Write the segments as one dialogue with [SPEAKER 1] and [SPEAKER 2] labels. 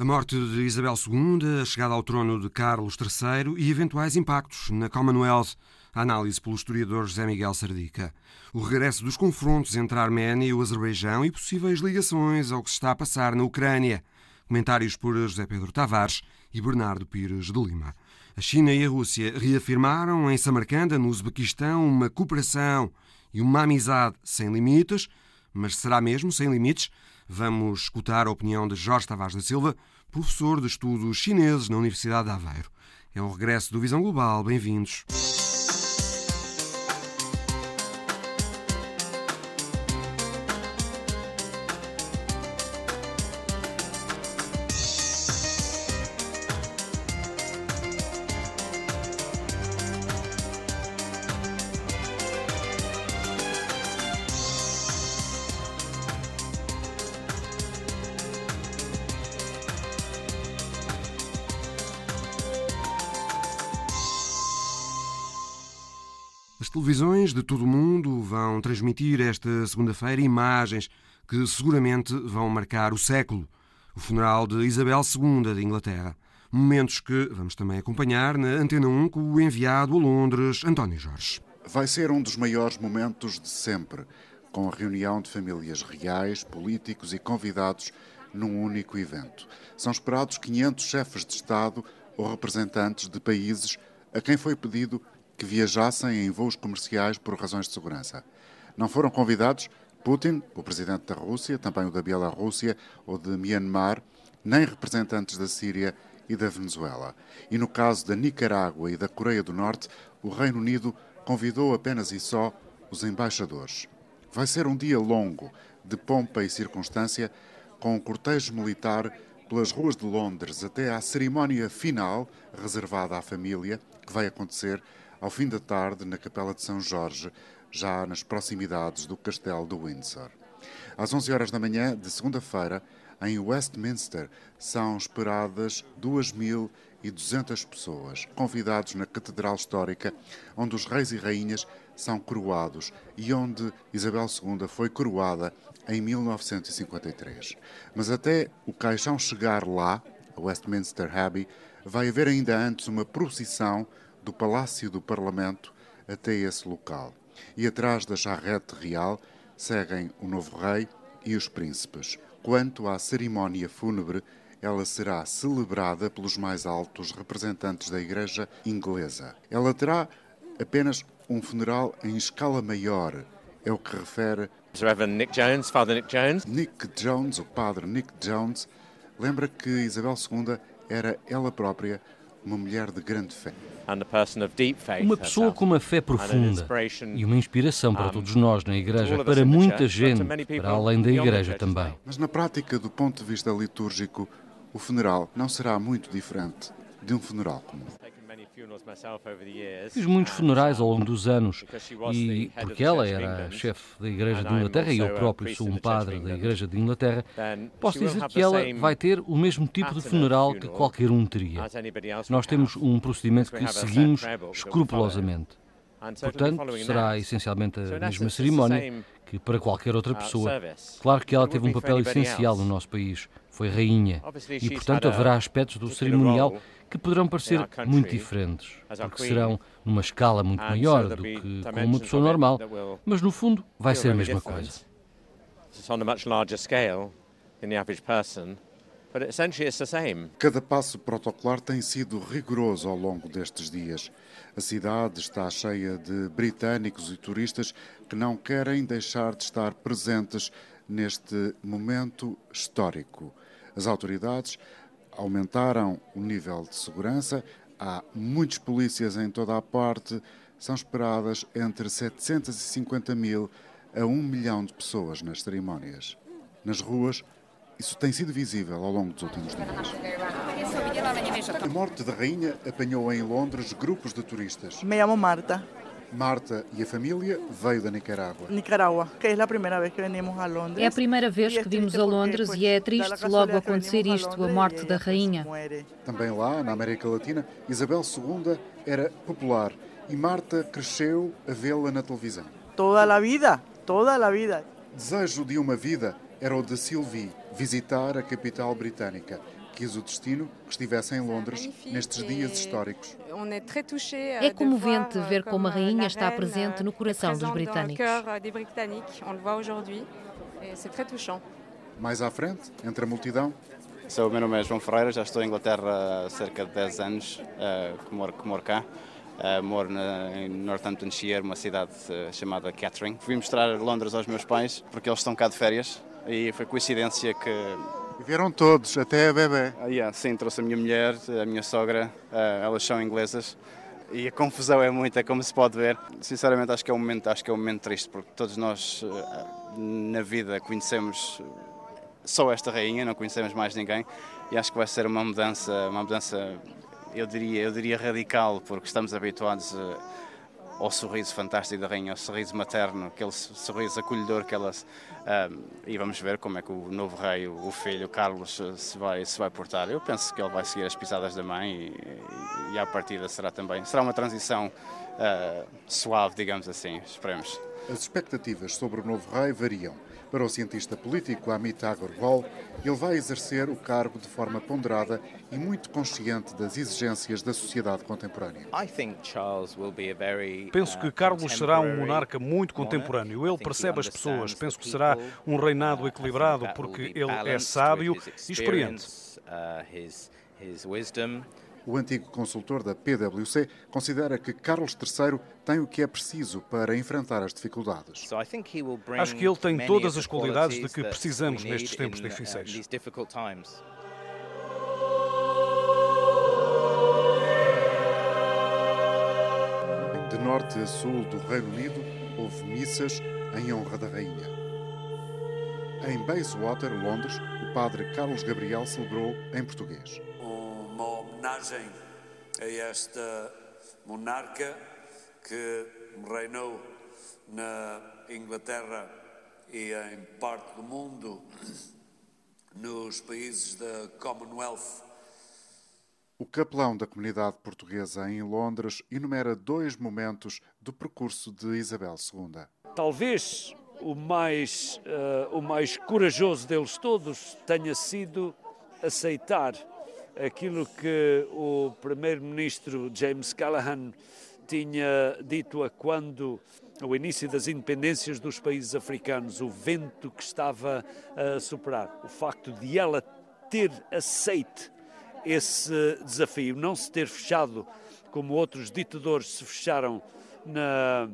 [SPEAKER 1] A morte de Isabel II, a chegada ao trono de Carlos III e eventuais impactos na Commonwealth. Análise pelo historiador José Miguel Sardica. O regresso dos confrontos entre a Arménia e o Azerbaijão e possíveis ligações ao que se está a passar na Ucrânia. Comentários por José Pedro Tavares e Bernardo Pires de Lima. A China e a Rússia reafirmaram em Samarcanda, no Uzbequistão, uma cooperação e uma amizade sem limites. Mas será mesmo sem limites? Vamos escutar a opinião de Jorge Tavares da Silva, professor de estudos chineses na Universidade de Aveiro. É o regresso do Visão Global. Bem-vindos. Todo o mundo vão transmitir esta segunda-feira imagens que seguramente vão marcar o século. O funeral de Isabel II de Inglaterra. Momentos que vamos também acompanhar na Antena 1 com o enviado a Londres, António Jorge.
[SPEAKER 2] Vai ser um dos maiores momentos de sempre, com a reunião de famílias reais, políticos e convidados num único evento. São esperados 500 chefes de Estado ou representantes de países a quem foi pedido que viajassem em voos comerciais por razões de segurança. Não foram convidados Putin, o presidente da Rússia, também o da Bielorrússia ou de Myanmar, nem representantes da Síria e da Venezuela. E no caso da Nicarágua e da Coreia do Norte, o Reino Unido convidou apenas e só os embaixadores. Vai ser um dia longo, de pompa e circunstância, com um cortejo militar pelas ruas de Londres até à cerimónia final, reservada à família, que vai acontecer ao fim da tarde na Capela de São Jorge, já nas proximidades do Castelo de Windsor. Às 11 horas da manhã de segunda-feira, em Westminster, são esperadas 2.200 pessoas, convidados na Catedral Histórica, onde os reis e rainhas são coroados e onde Isabel II foi coroada em 1953. Mas até o caixão chegar lá, a Westminster Abbey, vai haver ainda antes uma procissão do Palácio do Parlamento até esse local. E atrás da charrete real seguem o novo rei e os príncipes. Quanto à cerimónia fúnebre, ela será celebrada pelos mais altos representantes da Igreja inglesa. Ela terá apenas um funeral em escala maior, é o que refere
[SPEAKER 3] Reverend Nick Jones, Father Nick Jones.
[SPEAKER 2] Nick Jones, o padre Nick Jones, lembra que Isabel II era ela própria uma mulher de grande fé.
[SPEAKER 4] Uma pessoa com uma fé profunda e uma inspiração para todos nós na Igreja, para muita gente, para além da Igreja também.
[SPEAKER 2] Mas na prática, do ponto de vista litúrgico, o funeral não será muito diferente de um funeral comum.
[SPEAKER 4] Fiz muitos funerais ao longo dos anos e, porque ela era chefe da Igreja de Inglaterra e eu próprio sou um padre da Igreja de Inglaterra, posso dizer que ela vai ter o mesmo tipo de funeral que qualquer um teria. Nós temos um procedimento que seguimos escrupulosamente. Portanto, será essencialmente a mesma cerimónia que para qualquer outra pessoa. Claro que ela teve um papel essencial no nosso país, foi rainha, e portanto haverá aspectos do cerimonial que poderão parecer muito diferentes, porque serão numa escala muito maior do que com uma pessoa normal, mas no fundo vai ser a mesma coisa.
[SPEAKER 2] Cada passo protocolar tem sido rigoroso ao longo destes dias. A cidade está cheia de britânicos e turistas que não querem deixar de estar presentes neste momento histórico. As autoridades aumentaram o nível de segurança, há muitos polícias em toda a parte, são esperadas entre 750 mil a 1 milhão de pessoas nas cerimónias. Nas ruas, isso tem sido visível ao longo dos últimos dias. A morte da rainha apanhou em Londres grupos de turistas.
[SPEAKER 5] Me chamo Marta.
[SPEAKER 2] Marta e a família veio da Nicarágua.
[SPEAKER 5] Nicarágua, que é a primeira vez que venimos a Londres.
[SPEAKER 6] É a primeira vez que vimos a Londres e é triste logo acontecer isto, a morte da rainha.
[SPEAKER 2] Também lá, na América Latina, Isabel II era popular e Marta cresceu a vê-la na televisão.
[SPEAKER 5] Toda a vida, toda a vida.
[SPEAKER 2] Desejo de uma vida era o de Sylvie, visitar a capital britânica, Quis o destino que estivesse em Londres nestes dias históricos.
[SPEAKER 6] É comovente ver como a rainha está presente no coração dos britânicos.
[SPEAKER 2] Mais à frente, entre a multidão,
[SPEAKER 7] Sou, o meu nome é João Ferreira, já estou em Inglaterra há cerca de 10 anos, uh, que, moro, que moro cá. Uh, moro na, em Northamptonshire, uma cidade uh, chamada Kettering. Vim mostrar Londres aos meus pais, porque eles estão cá de férias, e foi coincidência que...
[SPEAKER 2] E vieram todos, até a bebê.
[SPEAKER 7] Uh, yeah, sim, trouxe a minha mulher, a minha sogra, elas são inglesas. E a confusão é muita, como se pode ver. Sinceramente, acho que é um momento, acho que é um momento triste, porque todos nós na vida conhecemos só esta rainha, não conhecemos mais ninguém e acho que vai ser uma mudança, uma mudança, eu diria, eu diria radical, porque estamos habituados eh, ao sorriso fantástico da rainha, ao sorriso materno, aquele sorriso acolhedor que ela e vamos ver como é que o novo rei, o filho Carlos, eh, se vai se vai portar. Eu penso que ele vai seguir as pisadas da mãe e, e à partida será também será uma transição uh, suave, digamos assim. Esperemos.
[SPEAKER 2] As expectativas sobre o novo rei variam. Para o cientista político Amit Agarwal, ele vai exercer o cargo de forma ponderada e muito consciente das exigências da sociedade contemporânea.
[SPEAKER 8] Penso que uh, Carlos será um monarca muito contemporâneo. Ele percebe as pessoas. Penso que será um reinado equilibrado porque ele é sábio e experiente.
[SPEAKER 2] O antigo consultor da PwC considera que Carlos III tem o que é preciso para enfrentar as dificuldades.
[SPEAKER 8] Acho que ele tem todas as qualidades de que precisamos nestes tempos uh, difíceis.
[SPEAKER 2] De norte a sul do Reino Unido, houve missas em honra da rainha. Em Bayswater, Londres, o padre Carlos Gabriel celebrou em português
[SPEAKER 9] homenagem a esta monarca que reinou na Inglaterra e em parte do mundo, nos países da Commonwealth.
[SPEAKER 2] O capelão da comunidade portuguesa em Londres enumera dois momentos do percurso de Isabel II.
[SPEAKER 10] Talvez o mais, uh, o mais corajoso deles todos tenha sido aceitar aquilo que o primeiro-ministro James Callaghan tinha dito a quando o início das independências dos países africanos, o vento que estava a superar, o facto de ela ter aceite esse desafio, não se ter fechado como outros ditadores se fecharam na,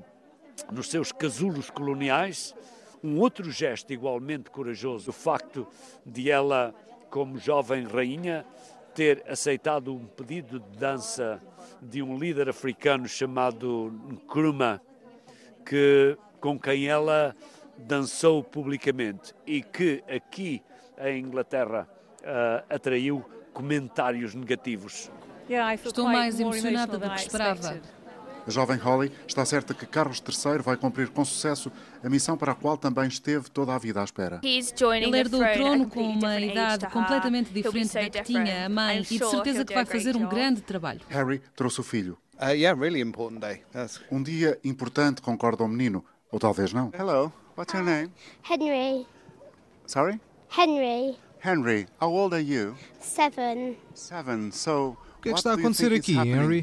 [SPEAKER 10] nos seus casulos coloniais. Um outro gesto igualmente corajoso, o facto de ela, como jovem rainha, ter aceitado um pedido de dança de um líder africano chamado Nkrumah, que, com quem ela dançou publicamente e que aqui em Inglaterra uh, atraiu comentários negativos.
[SPEAKER 11] Estou mais emocionada do que esperava.
[SPEAKER 2] A jovem Holly está certa que Carlos III vai cumprir com sucesso a missão para a qual também esteve toda a vida à espera.
[SPEAKER 11] Ele herdou o trono com uma idade completamente diferente da que tinha a mãe e de certeza que vai fazer um grande trabalho.
[SPEAKER 2] Harry trouxe o filho.
[SPEAKER 12] Uh, yeah, really important day.
[SPEAKER 2] Yes. Um dia importante, concorda o menino. Ou talvez não.
[SPEAKER 12] Hello, what's your name?
[SPEAKER 13] Henry.
[SPEAKER 12] Sorry?
[SPEAKER 13] Henry.
[SPEAKER 12] Henry, how old are you?
[SPEAKER 13] Seven.
[SPEAKER 12] Seven, so...
[SPEAKER 14] O que é que está a acontecer aqui, Henry?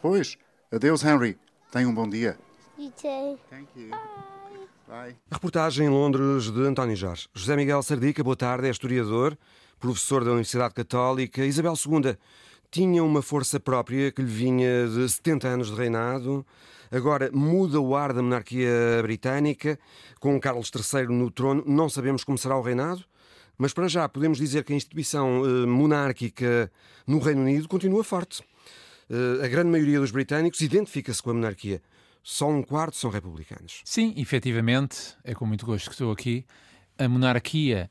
[SPEAKER 2] Pois, adeus, Henry. Tenha um bom dia.
[SPEAKER 13] You too.
[SPEAKER 12] Thank you.
[SPEAKER 2] Bye.
[SPEAKER 1] A reportagem em Londres de António Jorge. José Miguel Sardica, boa tarde, é historiador, professor da Universidade Católica. Isabel II tinha uma força própria que lhe vinha de 70 anos de reinado. Agora muda o ar da monarquia britânica, com Carlos III no trono. Não sabemos como será o reinado. Mas para já podemos dizer que a instituição eh, monárquica no Reino Unido continua forte. Eh, a grande maioria dos britânicos identifica-se com a monarquia. Só um quarto são republicanos.
[SPEAKER 15] Sim, efetivamente, é com muito gosto que estou aqui. A monarquia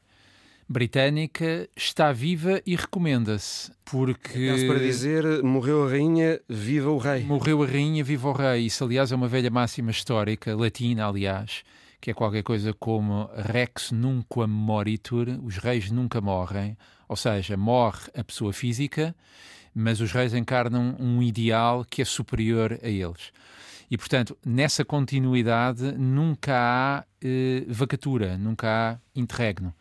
[SPEAKER 15] britânica está viva e recomenda-se, porque...
[SPEAKER 1] É para dizer, morreu a rainha, viva o rei.
[SPEAKER 15] Morreu a rainha, viva o rei. Isso, aliás, é uma velha máxima histórica, latina, aliás, que é qualquer coisa como Rex nunca moritur, os reis nunca morrem, ou seja, morre a pessoa física, mas os reis encarnam um ideal que é superior a eles. E, portanto, nessa continuidade nunca há eh, vacatura, nunca há interregno.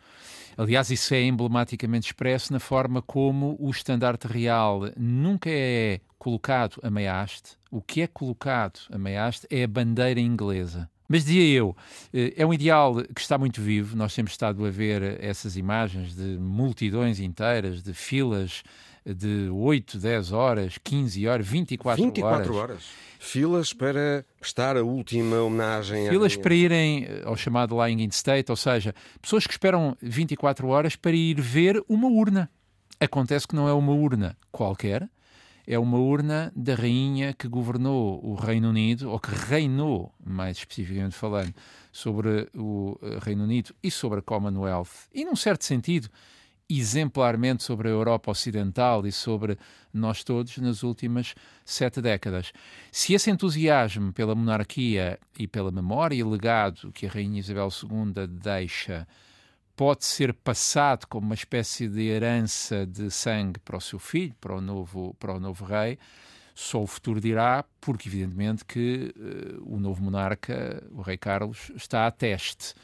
[SPEAKER 15] Aliás, isso é emblematicamente expresso na forma como o estandarte real nunca é colocado a meia haste. O que é colocado a meia haste é a bandeira inglesa. Mas dizia eu, eh, é um ideal que está muito vivo. Nós temos estado a ver essas imagens de multidões inteiras, de filas de 8, 10 horas, 15 horas, 24,
[SPEAKER 1] 24 horas. horas. Filas para prestar a última homenagem.
[SPEAKER 15] Filas para irem eh, ao chamado Lying in State, ou seja, pessoas que esperam 24 horas para ir ver uma urna. Acontece que não é uma urna qualquer, é uma urna da rainha que governou o Reino Unido, ou que reinou, mais especificamente falando, sobre o eh, Reino Unido e sobre a Commonwealth. E, num certo sentido, exemplarmente sobre a Europa Ocidental e sobre nós todos nas últimas sete décadas. Se esse entusiasmo pela monarquia e pela memória e legado que a Rainha Isabel II deixa pode ser passado como uma espécie de herança de sangue para o seu filho, para o novo, para o novo rei, só o futuro dirá, porque evidentemente que uh, o novo monarca, o rei Carlos, está a teste.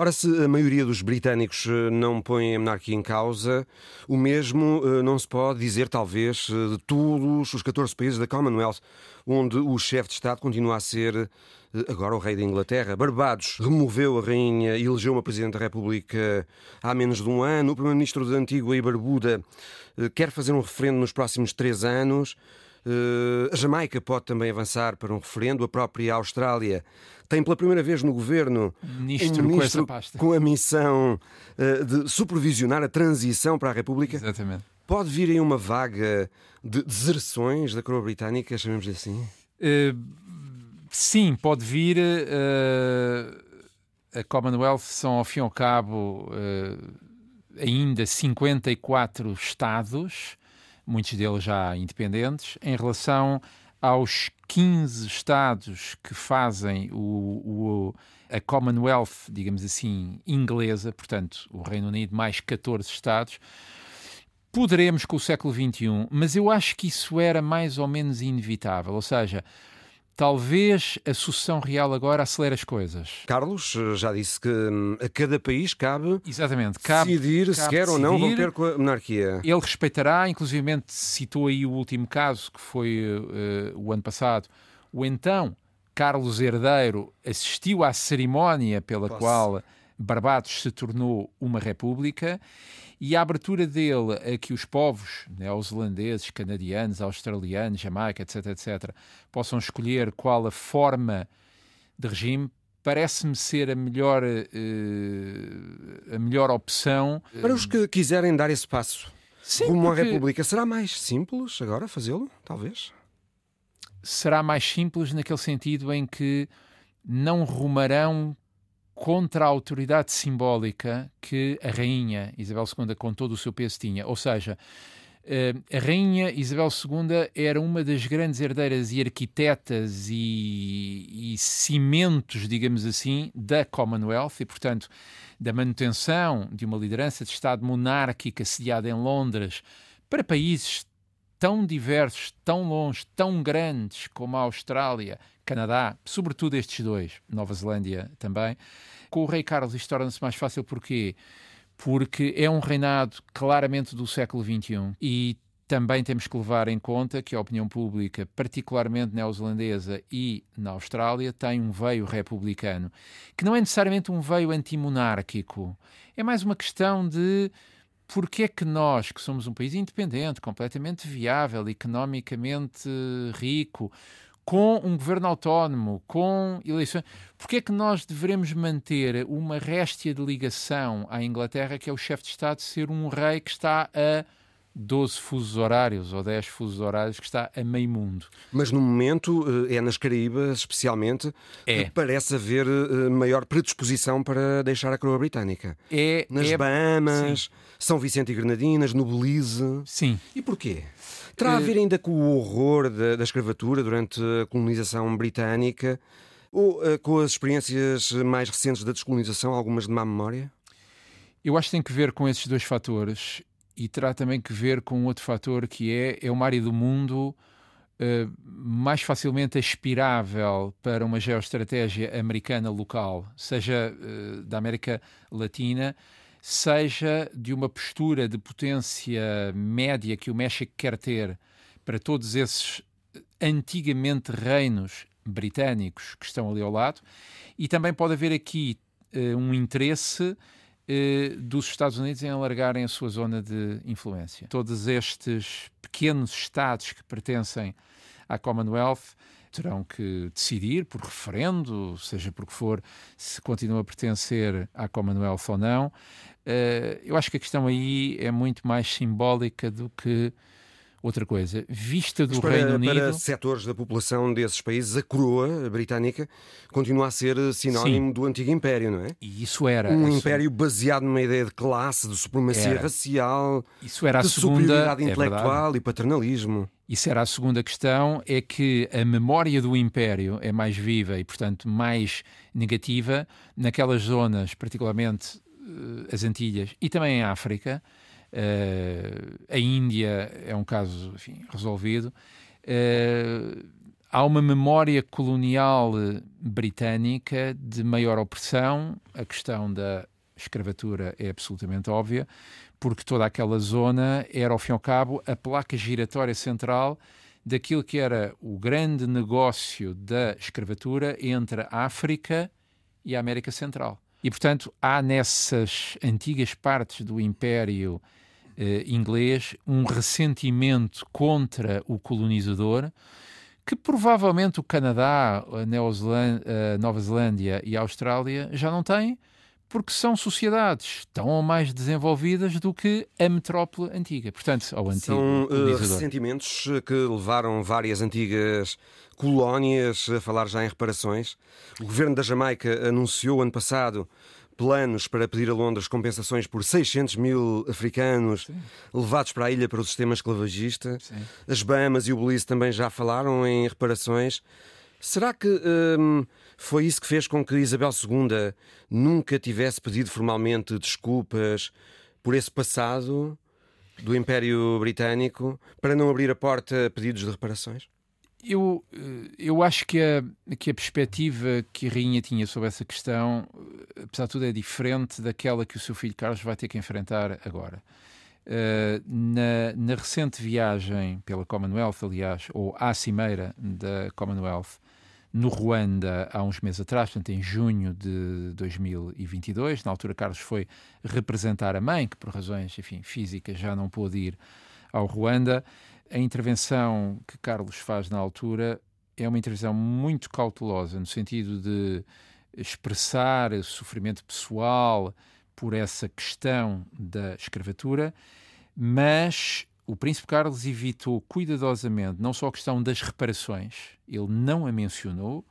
[SPEAKER 1] Ora, se a maioria dos britânicos eh, não põe a monarquia em causa, o mesmo eh, não se pode dizer, talvez, eh, de todos os 14 países da Commonwealth, onde o chefe de Estado continua a ser agora o rei da Inglaterra. Barbados removeu a rainha e elegeu uma Presidente da República há menos de um ano. O Primeiro-Ministro da Antigua e Barbuda quer fazer um referendo nos próximos três anos. A Jamaica pode também avançar para um referendo. A própria Austrália tem pela primeira vez no governo
[SPEAKER 15] ministro, um ministro com,
[SPEAKER 1] com, a missão uh, de supervisionar a transição para a República.
[SPEAKER 15] Exatamente.
[SPEAKER 1] Pode vir aí uma vaga de deserções da coroa britânica, chamemos assim?
[SPEAKER 15] Uh, sim, pode vir. Uh, a Commonwealth são, ao fim e ao cabo, ainda 54 Estados, muitos deles já independentes, em relação aos 15 Estados que fazem o, o, a Commonwealth, digamos assim, inglesa, portanto, o Reino Unido mais 14 Estados, poderemos com o século XXI, mas eu acho que isso era mais ou menos inevitável, ou seja, Talvez a sucessão real agora acelere as coisas.
[SPEAKER 1] Carlos já disse que hum, a cada país cabe,
[SPEAKER 15] Exatamente, cabe
[SPEAKER 1] decidir
[SPEAKER 15] cabe
[SPEAKER 1] se quer decidir. ou não romper com a monarquia.
[SPEAKER 15] Ele respeitará, inclusive citou aí o último caso, que foi uh, o ano passado. O então Carlos Herdeiro assistiu à cerimónia pela Posso. qual Barbados se tornou uma república e a abertura dele a que os povos neozelandeses, canadianos, australianos, Jamaica, etc., etc., possam escolher qual a forma de regime, parece-me ser a melhor, uh, a melhor opção.
[SPEAKER 1] Para os que quiserem dar esse passo Sim, rumo porque... à República, será mais simples agora fazê-lo, talvez?
[SPEAKER 15] Será mais simples naquele sentido em que não rumarão contra a autoridade simbólica que a rainha Isabel II, com todo o seu peso, tinha. Ou seja, eh, a rainha Isabel II era uma das grandes herdeiras e arquitetas e, e cimentos, digamos assim, da Commonwealth e, portanto, da manutenção de uma liderança de Estado monárquica sediada em Londres para países tão diversos, tão longe, tão grandes como a Austrália, Canadá, sobretudo estes dois, Nova Zelândia também. Com o rei Carlos isto torna-se mais fácil porquê? Porque é um reinado claramente do século XXI e também temos que levar em conta que a opinião pública, particularmente neozelandesa e na Austrália, tem um veio republicano, que não é necessariamente um veio antimonárquico. É mais uma questão de porque é que nós, que somos um país independente, completamente viável, economicamente rico, com um governo autónomo, com eleições. Porquê é que nós devemos manter uma réstia de ligação à Inglaterra, que é o chefe de Estado, ser um rei que está a 12 fusos horários ou 10 fusos horários que está a meio mundo.
[SPEAKER 1] Mas no momento, eh, é nas Caraíbas especialmente, é. que parece haver eh, maior predisposição para deixar a coroa britânica.
[SPEAKER 15] É,
[SPEAKER 1] nas
[SPEAKER 15] é,
[SPEAKER 1] Bahamas, sim. São Vicente e Grenadinas, no Belize.
[SPEAKER 15] Sim.
[SPEAKER 1] E porquê? Terá a ver ainda com o horror da, da escravatura durante a colonização britânica ou com as experiências mais recentes da descolonização, algumas de má memória?
[SPEAKER 15] Eu acho que tem que ver com esses dois fatores e terá também que ver com outro fator que é, é uma área do mundo uh, mais facilmente aspirável para uma geoestratégia americana local, seja uh, da América Latina, seja de uma postura de potência média que o México quer ter para todos esses antigamente reinos britânicos que estão ali ao lado, e também pode haver aqui uh, um interesse dos Estados Unidos em alargarem a sua zona de influência. Todos estes pequenos estados que pertencem à Commonwealth terão que decidir por referendo, seja por que for, se continuam a pertencer à Commonwealth ou não. Uh, eu acho que a questão aí é muito mais simbólica do que outra coisa. Vista do
[SPEAKER 1] para,
[SPEAKER 15] Reino Unido.
[SPEAKER 1] Para setores da população desses países, a coroa britânica continua a ser sinónimo Sim. do antigo império, não é?
[SPEAKER 15] E isso era.
[SPEAKER 1] Um império baseado numa ideia de classe, de supremacia era. racial,
[SPEAKER 15] isso era
[SPEAKER 1] de
[SPEAKER 15] a segunda,
[SPEAKER 1] superioridade é intelectual
[SPEAKER 15] é
[SPEAKER 1] e paternalismo.
[SPEAKER 15] Isso era a segunda questão, é que a memória do Império é mais viva e, portanto, mais negativa naquelas zonas, particularmente uh, as Antilhas e também em África, Uh, a Índia é um caso enfim, resolvido. Uh, há uma memória colonial britânica de maior opressão. A questão da escravatura é absolutamente óbvia, porque toda aquela zona era, ao fim e ao cabo, a placa giratória central daquilo que era o grande negócio da escravatura entre a África e a América Central. E, portanto, há nessas antigas partes do Império eh, inglês um ressentimento contra o colonizador que provavelmente o Canadá, a, a Nova Zelândia e a Austrália já não têm, porque são sociedades tão mais desenvolvidas do que a metrópole antiga. Portanto, ao antigo
[SPEAKER 1] São uh, ressentimentos que levaram várias antigas colónias a falar já em reparações. O governo da Jamaica anunciou ano passado planos para pedir a Londres compensações por 600 mil africanos Sim. levados para a ilha para o sistema esclavagista. Sim. As Bahamas e o Belize também já falaram em reparações. Será que hum, foi isso que fez com que Isabel II nunca tivesse pedido formalmente desculpas por esse passado do Império Britânico para não abrir a porta a pedidos de reparações?
[SPEAKER 15] Eu, eu acho que a, que a perspectiva que a Rainha tinha sobre essa questão, apesar de tudo, é diferente daquela que o seu filho Carlos vai ter que enfrentar agora. Uh, na, na, recente viagem pela Commonwealth, aliás, ou à cimeira da Commonwealth, no Ruanda, há uns meses atrás, portanto, em junho de 2022, na altura Carlos foi representar a mãe, que por razões enfim, físicas já não pôde ir ao Ruanda a intervenção que Carlos faz na altura é uma intervenção muito cautelosa, no sentido de expressar sofrimento pessoal por essa questão da escravatura, mas o Príncipe Carlos evitou cuidadosamente não só a questão das reparações, ele não a mencionou,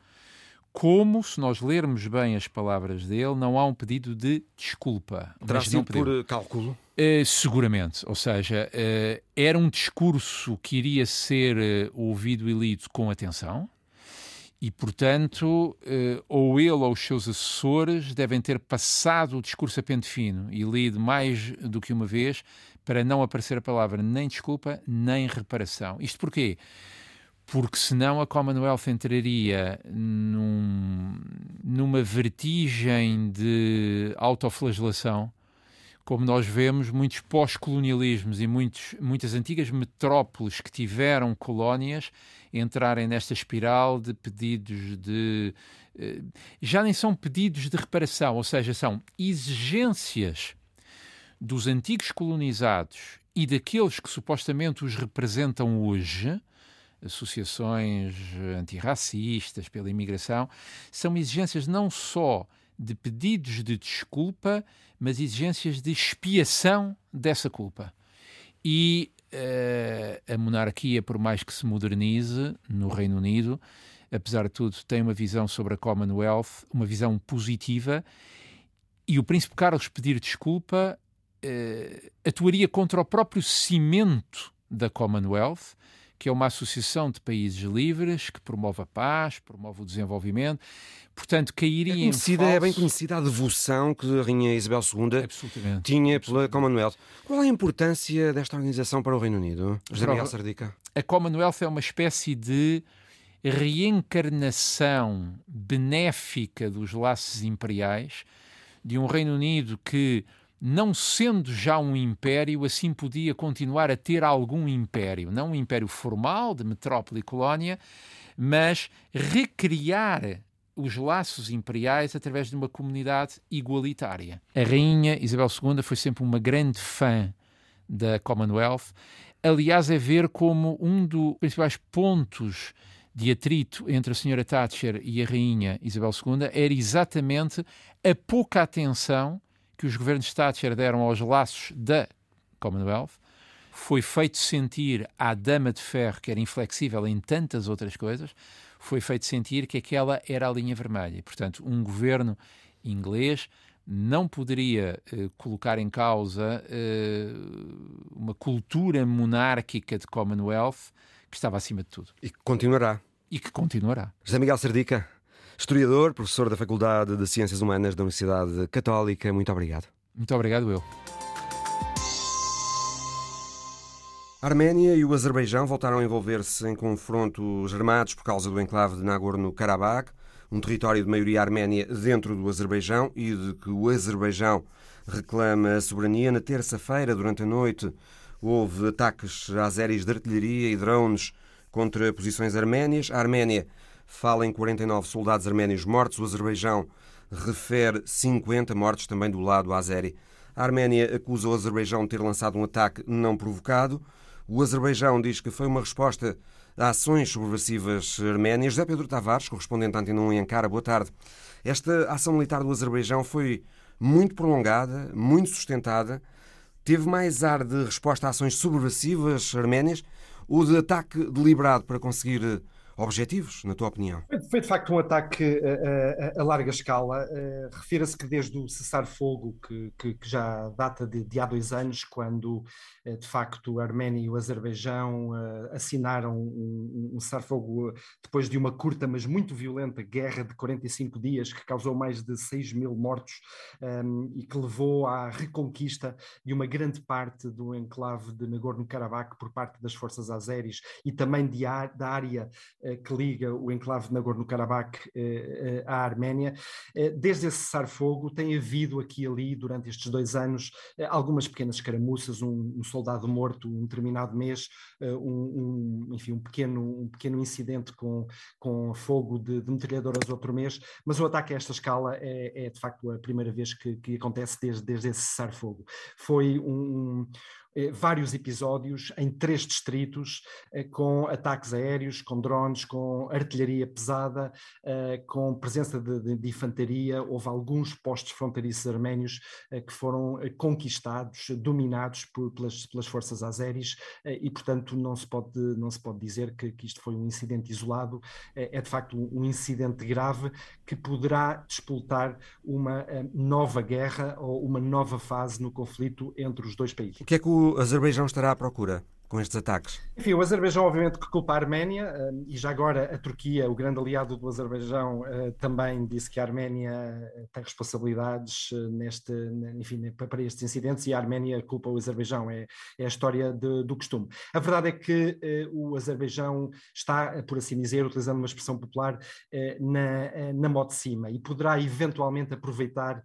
[SPEAKER 15] como, se nós lermos bem as palavras dele, não há um pedido de desculpa.
[SPEAKER 1] Terá sido por eh, cálculo?
[SPEAKER 15] Uh, seguramente. Ou seja, uh, era um discurso que iria ser uh, ouvido e lido com atenção. E, portanto, ou ele ou os seus assessores devem ter passado o discurso a pente fino e lido mais do que uma vez para não aparecer a palavra nem desculpa nem reparação. Isto porquê? porque senão a Commonwealth entraria num, numa vertigem de autoflagelação, como nós vemos muitos pós-colonialismos e muitos, muitas antigas metrópoles que tiveram colónias entrarem nesta espiral de pedidos de. Eh, já nem são pedidos de reparação, ou seja, são exigências dos antigos colonizados e daqueles que supostamente os representam hoje associações antirracistas, pela imigração, são exigências não só de pedidos de desculpa, mas exigências de expiação dessa culpa. E uh, a monarquia, por mais que se modernize no Reino Unido, apesar de tudo, tem uma visão sobre a Commonwealth, uma visão positiva, e o Príncipe Carlos pedir desculpa uh, atuaria contra o próprio cimento da Commonwealth, que é uma associação de países livres que promove a paz, promove o desenvolvimento. Portanto, cairia é
[SPEAKER 1] conhecida,
[SPEAKER 15] falso...
[SPEAKER 1] É bem conhecida a devoção que a Rainha Isabel II tinha pela Commonwealth. Qual é a importância desta organização para o Reino Unido? José Miguel Sardica.
[SPEAKER 15] A Commonwealth é uma espécie de reencarnação benéfica dos laços imperiais de um Reino Unido que, não sendo já um império, assim podia continuar a ter algum império. Não um império formal, de metrópole e colónia, mas recriar os laços imperiais através de uma comunidade igualitária. A rainha Isabel II foi sempre uma grande fã da Commonwealth. Aliás, é ver como um dos principais pontos de atrito entre a senhora Thatcher e a rainha Isabel II era exatamente a pouca atenção que os governos Thatcher deram aos laços da Commonwealth. Foi feito sentir à dama de ferro, que era inflexível em tantas outras coisas, foi feito sentir que aquela era a linha vermelha. Portanto, um governo inglês não poderia eh, colocar em causa eh, uma cultura monárquica de Commonwealth que estava acima de tudo.
[SPEAKER 1] E que continuará.
[SPEAKER 15] E que continuará.
[SPEAKER 1] José Miguel Sardica, historiador, professor da Faculdade de Ciências Humanas da Universidade Católica, muito obrigado.
[SPEAKER 15] Muito obrigado, eu.
[SPEAKER 1] A Arménia e o Azerbaijão voltaram a envolver-se em confrontos armados por causa do enclave de Nagorno-Karabakh, um território de maioria arménia dentro do Azerbaijão e de que o Azerbaijão reclama a soberania. Na terça-feira, durante a noite, houve ataques azeris de artilharia e drones contra posições arménias. A Arménia fala em 49 soldados arménios mortos, o Azerbaijão refere 50 mortos também do lado azeri. A Arménia acusa o Azerbaijão de ter lançado um ataque não provocado. O Azerbaijão diz que foi uma resposta a ações subversivas arménias. José Pedro Tavares, correspondente à Antena 1 em Ankara, boa tarde. Esta ação militar do Azerbaijão foi muito prolongada, muito sustentada, teve mais ar de resposta a ações subversivas arménias ou de ataque deliberado para conseguir objetivos, na tua opinião?
[SPEAKER 16] Foi de facto um ataque a, a, a larga escala. Uh, Refira-se que desde o cessar-fogo, que, que, que, já data de, de, há dois anos, quando uh, de facto a Arménia e o Azerbaijão uh, assinaram um, um cessar-fogo depois de uma curta, mas muito violenta guerra de 45 dias, que causou mais de 6 mil mortos um, e que levou à reconquista de uma grande parte do enclave de Nagorno-Karabakh por parte das forças azeris e também de, da área eh, que liga o enclave de Nagorno-Karabakh eh, eh, à Arménia. Desde esse cessar-fogo tem havido aqui e ali, durante estes dois anos, algumas pequenas escaramuças, um, um soldado morto um determinado mês, um, um, enfim, um pequeno, um pequeno incidente com, com fogo de, de metralhadoras outro mês, mas o ataque a esta escala é, é de facto a primeira vez que, que acontece desde, desde esse cessar-fogo. Foi um, eh, vários episódios em três distritos, eh, com ataques aéreos, com drones, com artilharia pesada, eh, com presença de, de, de infantaria. Houve alguns postos fronteiriços arménios que foram conquistados, dominados por, pelas, pelas forças azeris, e, portanto, não se pode, não se pode dizer que, que isto foi um incidente isolado. É, de facto um incidente grave que poderá despoltar uma nova guerra ou uma nova fase no conflito entre os dois países.
[SPEAKER 1] O que é que o o Azerbaijão estará à procura? Com estes ataques?
[SPEAKER 16] Enfim, o Azerbaijão, obviamente, que culpa a Arménia, eh, e já agora a Turquia, o grande aliado do Azerbaijão, eh, também disse que a Arménia eh, tem responsabilidades neste, enfim, para estes incidentes, e a Arménia culpa o Azerbaijão, é, é a história de, do costume. A verdade é que o Azerbaijão está, por assim dizer, utilizando uma expressão popular, na, na de cima, e poderá eventualmente aproveitar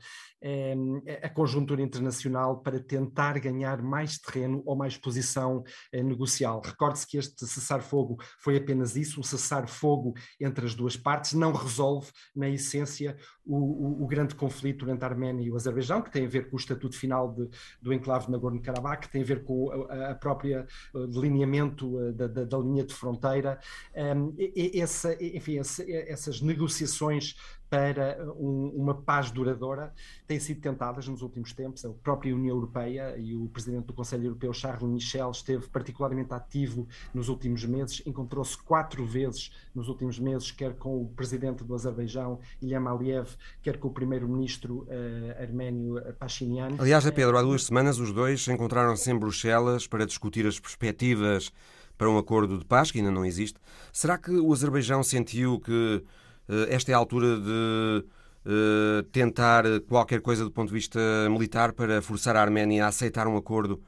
[SPEAKER 16] a conjuntura internacional para tentar ganhar mais terreno ou mais posição negocial. Recorde-se que este cessar-fogo foi apenas isso, um cessar-fogo entre as duas partes, não resolve, na essência, o, o, o, grande conflito entre a Arménia e o Azerbaijão, que tem a ver com o estatuto final de, do enclave de Nagorno-Karabakh, que tem a ver com a, a própria eh, delineamento eh, da, da, da, linha de fronteira. Um, essa, enfim, essa, essas negociações para um, uma paz duradoura têm sido tentadas nos últimos tempos. A própria União Europeia e o presidente do Conselho Europeu, Charles Michel, esteve particularmente ativo nos últimos meses, encontrou-se quatro vezes nos últimos meses, quer com o presidente do Azerbaijão, Ilham Aliyev, quer com o primeiro-ministro uh, arménio Pashinyan.
[SPEAKER 1] Aliás, Pedro, há duas semanas os dois encontraram-se em Bruxelas para discutir as perspectivas para um acordo de paz, que ainda não existe. Será que o Azerbaijão sentiu que esta é a altura de tentar qualquer coisa do ponto de vista militar para forçar a Arménia a aceitar um acordo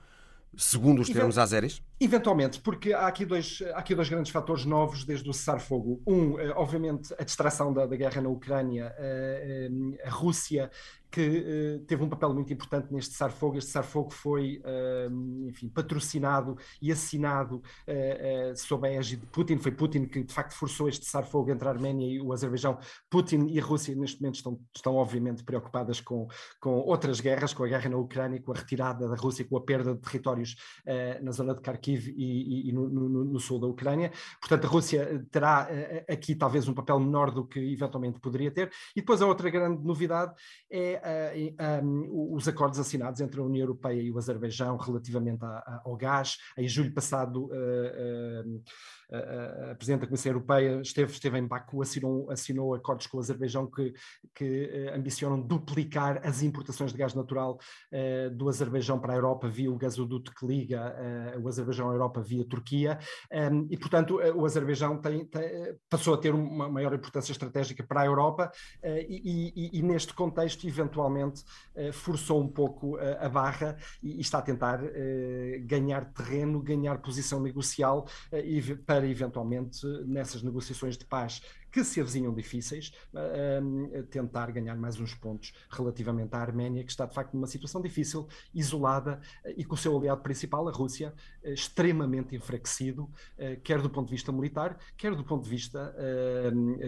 [SPEAKER 1] segundo os termos azeres?
[SPEAKER 16] Eventualmente, porque há aqui, dois, há aqui dois grandes fatores novos desde o cessar-fogo. Um, obviamente, a distração da, da guerra na Ucrânia, a, a Rússia que teve um papel muito importante neste cessar-fogo. Este cessar-fogo foi, enfim, patrocinado e assinado sob a égide de Putin. Foi Putin que, de facto, forçou este cessar-fogo entre a Arménia e o Azerbaijão. Putin e a Rússia, neste momento, estão, estão obviamente preocupadas com, com outras guerras, com a guerra na Ucrânia, com a retirada da Rússia, com a perda de territórios na zona de Kharkiv e, e, no, no, no, sul da Ucrânia. Portanto, a Rússia terá aqui talvez um papel menor do que eventualmente poderia ter. E depois a outra grande novidade é uh, um, os acordos assinados entre a União Europeia e o Azerbaijão relativamente a, a, ao gás. Em julho passado, uh, a Presidente da Comissão Europeia esteve, esteve em Baku, assinou, assinou acordos com o Azerbaijão que, que uh, ambicionam duplicar as importações de gás natural uh, do Azerbaijão para a Europa via o gasoduto que liga uh, o Azerbaijão à Europa via Turquia. Um, e, portanto, o Azerbaijão tem, tem, passou a ter uma maior importância estratégica para a Europa e, e, e, neste contexto, eventualmente, forçou um pouco a barra e, está a tentar ganhar terreno, ganhar posição negocial e para eventualmente nessas negociações de paz que se avizinham difíceis, uh, tentar ganhar mais uns pontos relativamente à Arménia, que está de facto numa situação difícil, isolada e com o seu aliado principal, a Rússia, uh, extremamente enfraquecido, quer do ponto de vista militar, quer do ponto de vista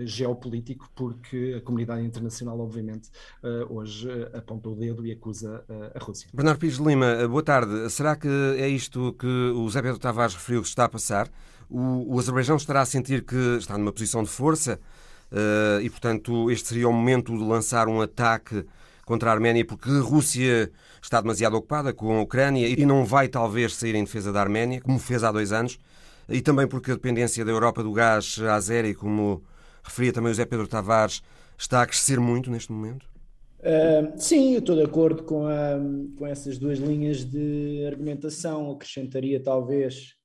[SPEAKER 16] geopolítico, porque a comunidade internacional, obviamente, hoje aponta o dedo e acusa a Rússia.
[SPEAKER 1] Bernardo Pires Lima, boa tarde. Será que é isto que o Zé Pedro Tavares referiu que está a passar? O, o Azerbaijão estará a sentir que está numa posição de força uh, e, portanto, este seria o momento de lançar um ataque contra a Arménia, porque a Rússia está demasiado ocupada com a Ucrânia e não vai, talvez, sair em defesa da Arménia, como fez há dois anos, e também porque a dependência da Europa do gás azeri, como referia também o José Pedro Tavares, está a crescer muito neste momento?
[SPEAKER 17] Uh, sim, eu estou de acordo com, a, com essas duas linhas de argumentação. Acrescentaria talvez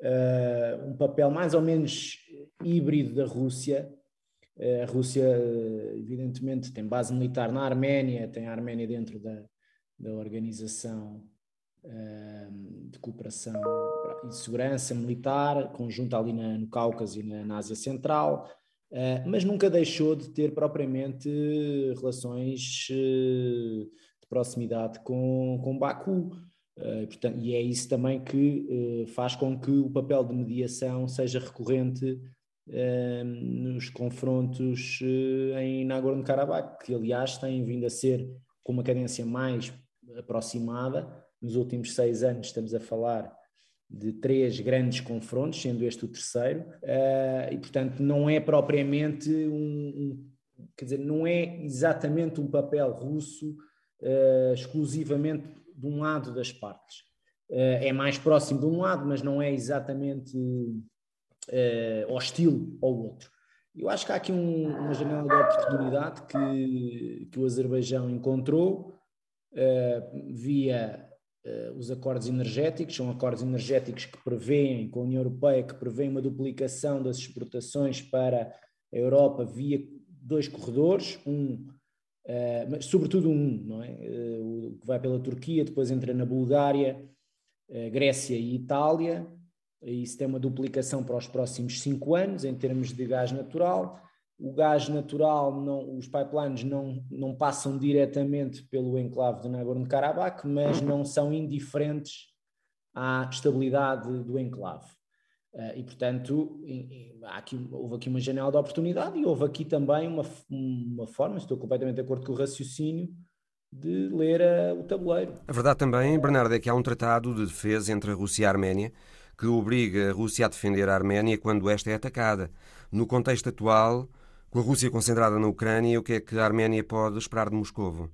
[SPEAKER 17] uh, um papel mais ou menos híbrido da Rússia. Uh, a Rússia, evidentemente, tem base militar na Arménia, tem a Arménia dentro da, da Organização uh, de Cooperação e Segurança Militar, conjunta ali na, no Cáucaso e na, na Ásia Central, mas nunca deixou de ter propriamente relações de proximidade com, com Baku. Uh, portanto, e é isso também que uh, faz com que o papel de mediação seja recorrente uh, nos confrontos em Nagorno-Karabakh, que aliás têm vindo a ser com uma cadência mais aproximada. Nos últimos seis anos estamos a falar de três grandes confrontos, sendo este o terceiro, e portanto não é propriamente um, um, quer dizer, não é exatamente um papel russo exclusivamente de um lado das partes. Eh, é mais próximo de um lado, mas não é exatamente eh, hostil ao outro. Eu acho que há aqui um, uma janela de oportunidade que, que o Azerbaijão encontrou uh, via os acordos energéticos, são acordos energéticos que prevêem, com a União Europeia, que prevêem uma duplicação das exportações para a Europa via dois corredores, um Uh, mas sobretudo um, não é? Uh, o que vai pela Turquia, depois entra na Bulgária, uh, Grécia e Itália. Isso tem uma duplicação para os próximos cinco anos em termos de gás natural. O gás natural, não, os pipelines não, não passam diretamente pelo enclave de Nagorno-Karabakh, mas não são indiferentes à estabilidade do enclave. Uh, e, portanto, aqui, houve aqui uma janela de oportunidade e houve aqui também uma, uma forma, estou completamente de acordo com o raciocínio, de ler a, o tabuleiro.
[SPEAKER 1] A verdade também, Bernardo, é que há um tratado de defesa entre a Rússia e a Arménia que obriga a Rússia a defender a Arménia quando esta é atacada. No contexto atual, com a Rússia concentrada na Ucrânia, o que é que a Arménia pode esperar de Moscovo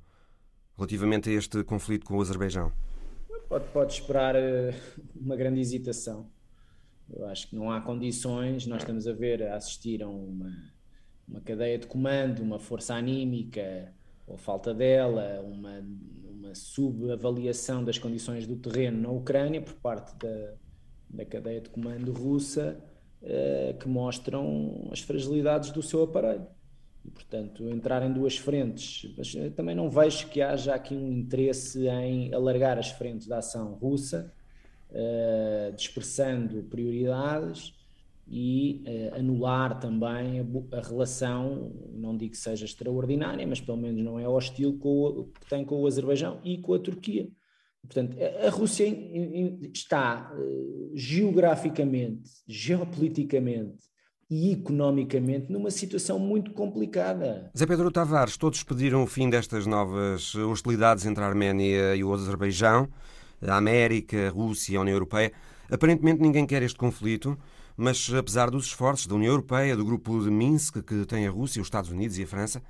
[SPEAKER 1] relativamente a este conflito com o Azerbaijão?
[SPEAKER 17] Pode, pode esperar uh, uma grande hesitação eu acho que não há condições, nós estamos a ver, a assistir a uma, uma cadeia de comando, uma força anímica, ou falta dela, uma, uma subavaliação das condições do terreno na Ucrânia por parte da, da cadeia de comando russa uh, que mostram as fragilidades do seu aparelho. E, portanto, entrar em duas frentes. Mas também não vejo que haja aqui um interesse em alargar as frentes da ação russa, uh, dispersando prioridades e uh, anular também a, a, relação, não digo que seja extraordinária, mas pelo menos não é hostil com que tem com o Azerbaijão e com a Turquia. Portanto, a Rússia está uh, geograficamente, geopoliticamente e economicamente numa situação muito complicada.
[SPEAKER 1] Zé Pedro Tavares, todos pediram o fim destas novas hostilidades entre a Arménia e o Azerbaijão, a América, a Rússia a União Europeia. Aparentemente ninguém quer este conflito, mas apesar dos esforços da União Europeia, do grupo de Minsk, que tem a Rússia, os Estados Unidos e a França,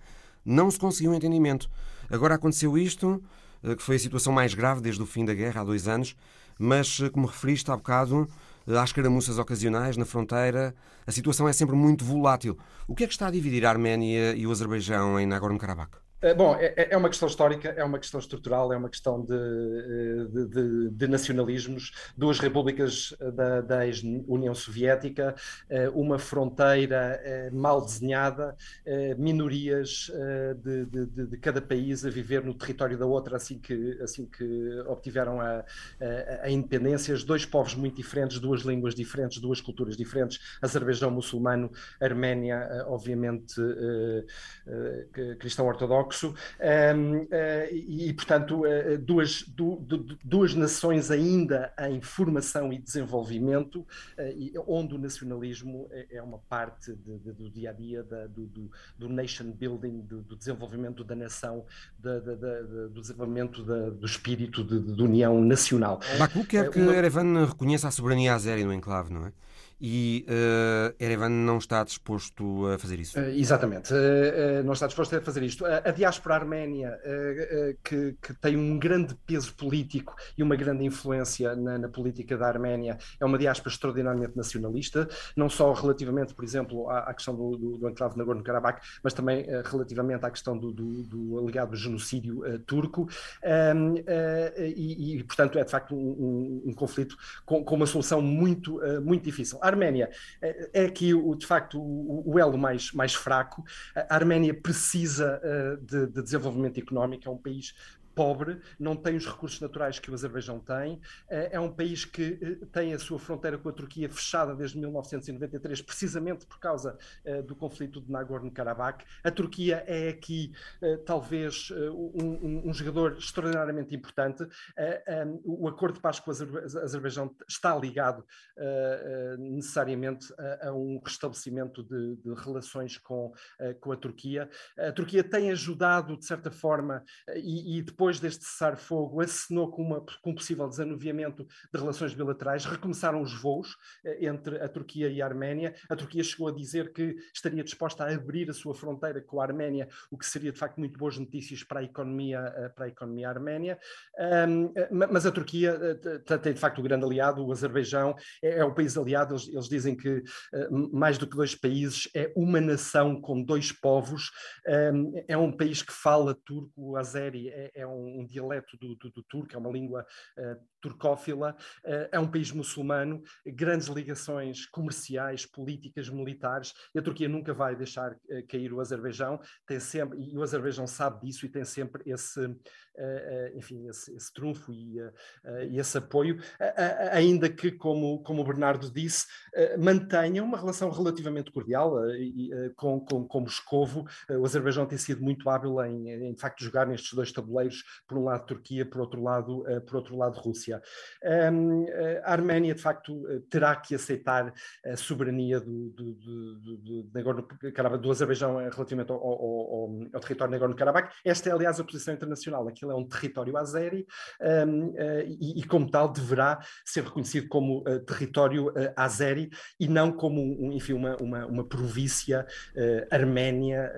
[SPEAKER 1] não se conseguiu um entendimento. Agora aconteceu isto eh, que foi a situação mais grave desde o fim da guerra, há dois anos, mas, eh, como referiste há bocado, eh, há escaramuças ocasionais na fronteira, a situação é sempre muito volátil. O que é que está a dividir a Arménia e o Azerbaijão em Nagorno-Karabakh?
[SPEAKER 16] Eh, bom, é, é, é, uma questão histórica, é uma questão estrutural, é uma questão de, eh, de, de, de nacionalismos, duas repúblicas eh, da, da ex-União Soviética, uma fronteira mal desenhada, minorias de, de, cada país a viver no território da outra assim que, assim que obtiveram a, a, a independência, dois povos muito diferentes, duas línguas diferentes, duas culturas diferentes, Azerbaijão muçulmano, Arménia, obviamente, cristão ortodoxo um, uh, e, portanto, uh, duas, du, du, duas nações ainda em formação e desenvolvimento, onde o nacionalismo é, é uma parte de, de, do dia a dia da, do, do, do, nation building, do, desenvolvimento da nação, da, do desenvolvimento do espírito de, de, união nacional.
[SPEAKER 1] Baku quer que uma... Erevan reconheça a soberania azeri no enclave, não é? E uh, Erevan não está disposto a fazer isso. Uh,
[SPEAKER 16] exatamente, uh, não está disposto a fazer isto. a diáspora arménia, que, que, tem um grande peso político e uma grande influência na, na, política da Arménia, é uma diáspora extraordinariamente nacionalista, não só relativamente, por exemplo, à, à questão do, do, do enclave Nagorno-Karabakh, mas também relativamente à questão do, do, do alegado genocídio turco, um, e, e, portanto, é de facto um, um, um conflito com, com, uma solução muito, muito difícil. A Arménia é, é aqui, o, de facto, o, o, elo mais, mais fraco. A Arménia precisa uh, de, de, desenvolvimento económico, é um país pobre, não tem os recursos naturais que o Azerbaijão tem, eh, é um país que eh, tem a sua fronteira com a Turquia fechada desde 1993, precisamente por causa eh, do conflito de Nagorno-Karabakh. A Turquia é aqui talvez um, jogador extraordinariamente importante. O acordo de paz com o Azerbaijão está ligado necessariamente a um restabelecimento de, relações com, com a Turquia. A Turquia tem ajudado, de certa forma, e, e depois depois deste cessar-fogo, assinou com, uma, com um possível desanuviamento de relações bilaterais, recomeçaram os voos eh, entre a Turquia e a Arménia. A Turquia chegou a dizer que estaria disposta a abrir a sua fronteira com a Arménia, o que seria de facto muito boas notícias para a economia, eh, para a economia arménia. Eh, mas a Turquia tem de facto um grande aliado, o Azerbaijão é, é o país aliado. Eles, dizem que mais do que dois países é uma nação com dois povos. É um país que fala turco, o azeri é, é um, um dialeto do, do, do, turco, é uma língua uh, turcófila, uh, é um país muçulmano, grandes ligações comerciais, políticas, militares, e a Turquia nunca vai deixar uh, cair o Azerbaijão, tem sempre, e o Azerbaijão sabe disso e tem sempre esse, enfim, esse, esse trunfo e, e, esse apoio, ainda que, como, como o Bernardo disse, mantenha uma relação relativamente cordial com, com, com Moscovo. o Azerbaijão tem sido muito hábil em, em, de facto, jogar nestes dois tabuleiros por um lado Turquia, por outro lado, uh, por outro lado Rússia. Eh, a Arménia, de facto, eh, terá que aceitar a soberania do, do, do, do, do Azerbaijão relativamente ao, ao, ao, território Nagorno-Karabakh. Esta é, aliás, a posição internacional. Aquilo é um território azeri e, e, como tal, deverá ser reconhecido como território azeri e não como, enfim, uma, uma, uma província arménia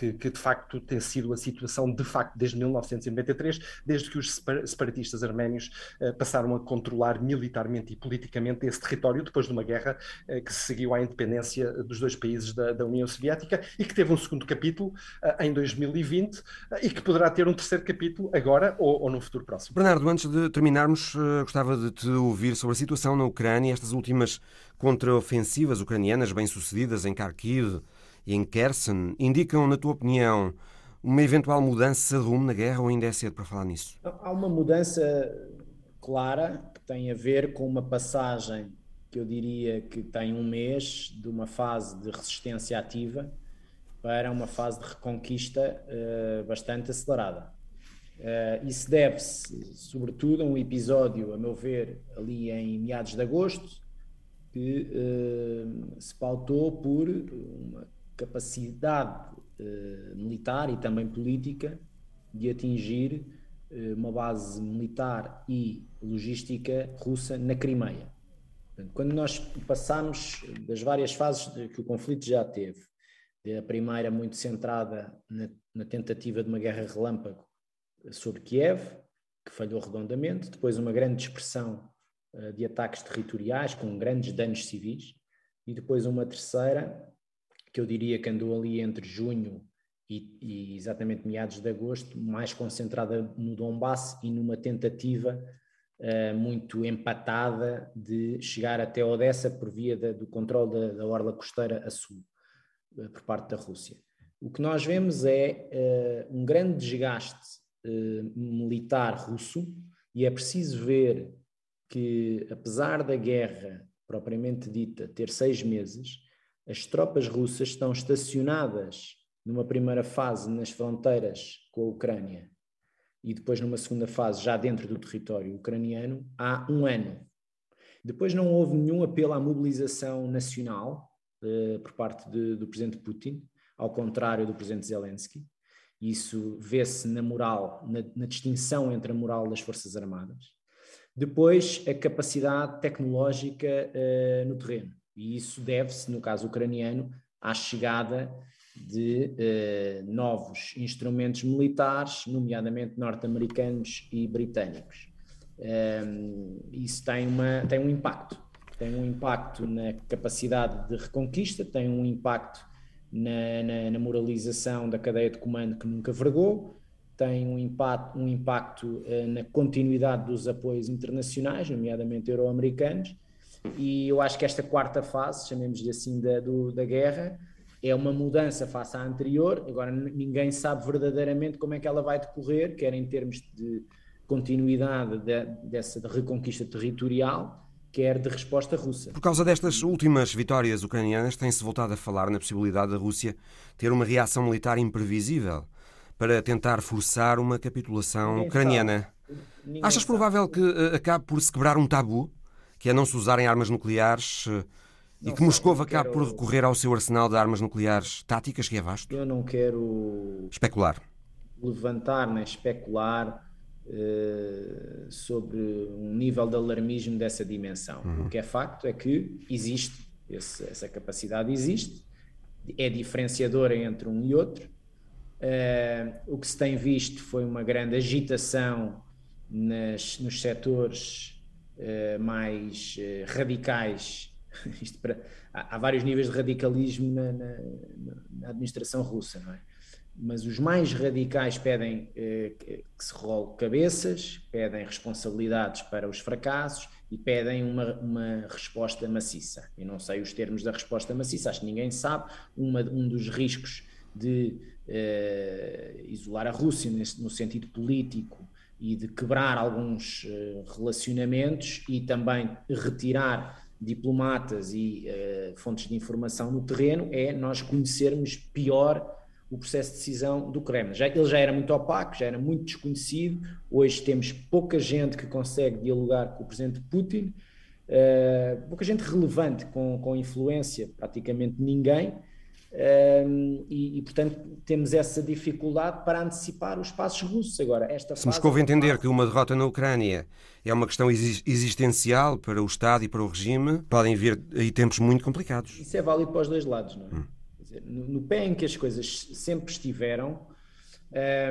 [SPEAKER 16] que, que, de facto tem sido a situação de facto desde 1993, desde que os separatistas arménios uh, passaram a controlar militarmente e politicamente esse território depois de uma guerra uh, que se seguiu à independência dos dois países da, da União Soviética e que teve um segundo capítulo uh, em 2020 e que poderá ter um terceiro capítulo agora ou, ou no futuro próximo.
[SPEAKER 1] Bernardo, antes de terminarmos, gostava de te ouvir sobre a situação na Ucrânia, estas últimas contraofensivas ucranianas bem-sucedidas em Kharkiv e em Kherson indicam, na tua opinião, uma eventual mudança de rumo na guerra ou ainda é cedo para falar nisso?
[SPEAKER 17] Há uma mudança clara que tem a ver com uma passagem que eu diria que tem um mês de uma fase de resistência ativa para uma fase de reconquista uh, bastante acelerada. Uh, isso deve-se, sobretudo, a um episódio, a meu ver, ali em meados de agosto, que uh, se pautou por uma capacidade uh, militar e também política de atingir uh, uma base militar e logística russa na Crimeia. Quando nós passamos das várias fases que o conflito já teve, a primeira muito centrada na, na tentativa de uma guerra relâmpago sobre Kiev, que falhou redondamente, depois uma grande dispersão uh, de ataques territoriais com grandes danos civis, e depois uma terceira que eu diria que andou ali entre junho e, e, exatamente meados de agosto, mais concentrada no Donbass e numa tentativa uh, muito empatada de chegar até Odessa por via da, do controle da, da, orla costeira a sul, uh, por parte da Rússia. O que nós vemos é uh, um grande desgaste militar russo e é preciso ver que, apesar da guerra propriamente dita ter seis meses, as tropas russas estão estacionadas numa primeira fase nas fronteiras com a Ucrânia e depois numa segunda fase já dentro do território ucraniano há um ano. Depois não houve nenhum apelo à mobilização nacional uh, por parte de, do presidente Putin, ao contrário do presidente Zelensky. Isso vê-se na moral, na, na distinção entre a moral das Forças Armadas. Depois, a capacidade tecnológica uh, no terreno. E isso deve-se, no caso ucraniano, à chegada de eh, novos instrumentos militares, nomeadamente norte-americanos e britânicos. Um, isso tem, uma, tem um impacto. Tem um impacto na capacidade de reconquista, tem um impacto na, na, na moralização da cadeia de comando que nunca vergou, tem um impacto, um impacto uh, na continuidade dos apoios internacionais, nomeadamente euro-americanos, e eu acho que esta quarta fase, chamemos-lhe assim, da, do, da guerra, é uma mudança face à anterior. Agora, ninguém sabe verdadeiramente como é que ela vai decorrer, quer em termos de continuidade de, dessa de reconquista territorial, quer de resposta russa.
[SPEAKER 1] Por causa destas últimas vitórias ucranianas, tem-se voltado a falar na possibilidade da Rússia ter uma reação militar imprevisível para tentar forçar uma capitulação Ninguém ucraniana. Achas provável que uh, acabe por se quebrar um tabu? Que é não se usarem armas nucleares eh, e que Moscou acabe quero... por recorrer ao seu arsenal de armas nucleares táticas, que é vasto?
[SPEAKER 17] Eu não quero
[SPEAKER 1] especular,
[SPEAKER 17] levantar nem especular uh, sobre um nível de alarmismo dessa dimensão. Uhum. O que é facto é que existe, esse, essa capacidade existe, é diferenciadora entre um e outro. Uh, o que se tem visto foi uma grande agitação nas, nos setores mais uh, radicais. Para, há, há, vários níveis de radicalismo na, na, na, administração russa, não é? Mas os mais radicais pedem uh, que, se role cabeças, pedem responsabilidades para os fracassos e pedem uma, uma resposta maciça. Eu não sei os termos da resposta maciça, acho que ninguém sabe. Uma, um dos riscos de isolar a Rússia nesse, no sentido político e de quebrar alguns uh, relacionamentos e também retirar diplomatas e uh, fontes de informação no terreno é nós conhecermos pior o processo de decisão do Kremlin. Já, ele já era muito opaco, já era muito desconhecido, hoje temos pouca gente que consegue dialogar com o presidente Putin, uh, pouca gente relevante com, com influência, praticamente ninguém, um, e, e, portanto, temos essa dificuldade para antecipar os passos russos. Agora, esta
[SPEAKER 1] Se Moscou
[SPEAKER 17] é
[SPEAKER 1] entender que uma derrota na Ucrânia é uma questão existencial para o Estado e para o regime, podem vir aí tempos muito complicados.
[SPEAKER 17] Isso é válido para os dois lados, não é? Hum. Dizer, no, no, pé em que as coisas sempre estiveram,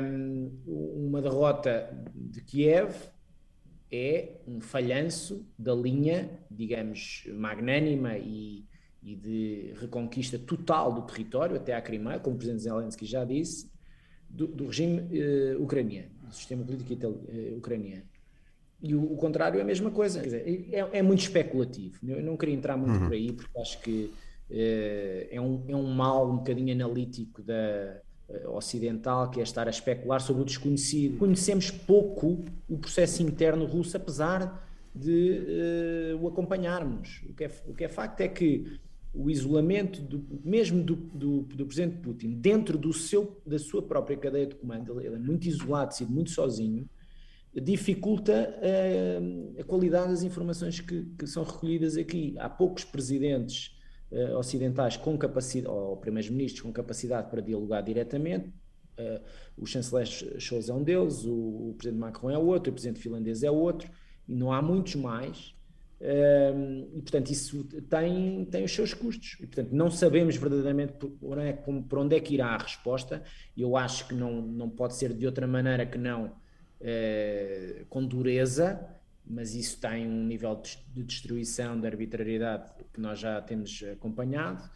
[SPEAKER 17] um, uma derrota de Kiev é um falhanço da linha, digamos, magnânima e, e de reconquista total do território, até à Crimeia, como o Presidente Zelensky já disse, do, do regime uh, ucraniano, do sistema político uh, ucraniano. E o, o, contrário é a mesma coisa. Dizer, é, é, muito especulativo. Eu não queria entrar muito uhum. por aí, porque acho que uh, é, um, é um mal um bocadinho analítico da, ocidental, que é estar a especular sobre o desconhecido. Conhecemos pouco o processo interno russo, apesar de o acompanharmos. O que, é, o que é facto é que o isolamento, do, mesmo do, do, do, presidente Putin, dentro do seu, da sua própria cadeia de comando, ele é muito isolado, sido muito sozinho, dificulta uh, a qualidade das informações que, que, são recolhidas aqui. Há poucos presidentes uh, ocidentais com capacidade, ou primeiros-ministros com capacidade para dialogar diretamente. Uh, o chanceler Scholz é um deles, o, o, presidente Macron é outro, o presidente finlandês é outro, e não há muitos mais. E portanto isso tem, tem os seus custos e portanto não sabemos verdadeiramente por, onde é, por onde é que irá a resposta eu acho que não, não pode ser de outra maneira que não uh, com dureza mas isso tem um nível de destruição, de arbitrariedade que nós já temos acompanhado,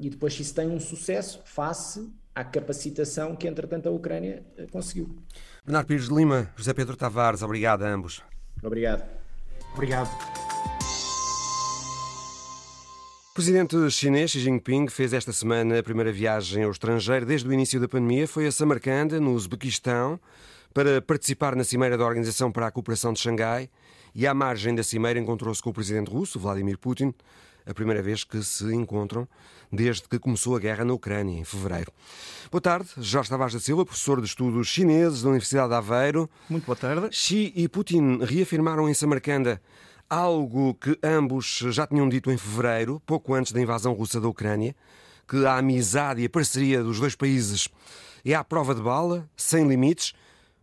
[SPEAKER 17] e depois isso tem um sucesso face à capacitação que, entretanto, a Ucrânia eh, conseguiu.
[SPEAKER 1] Bernardo Pires de Lima, José Pedro Tavares, obrigado a ambos.
[SPEAKER 17] Obrigado.
[SPEAKER 16] Obrigado.
[SPEAKER 1] O presidente chinês Xi Jinping fez esta semana a primeira viagem ao estrangeiro desde o início da pandemia. Foi a Samarcanda, no Uzbequistão, para participar na Cimeira da Organização para a Cooperação de Xangai e, à margem da Cimeira, encontrou-se com o presidente russo, Vladimir Putin, a primeira vez que se encontram desde que começou a guerra na Ucrânia, em fevereiro. Boa tarde, Jorge Tavares da Silva, professor de Estudos Chineses da Universidade de Aveiro.
[SPEAKER 18] Muito boa tarde.
[SPEAKER 1] Xi e Putin reafirmaram em Samarcanda algo que ambos já tinham dito em fevereiro, pouco antes da invasão russa da Ucrânia, que a amizade e a parceria dos dois países é à prova de bala, sem limites,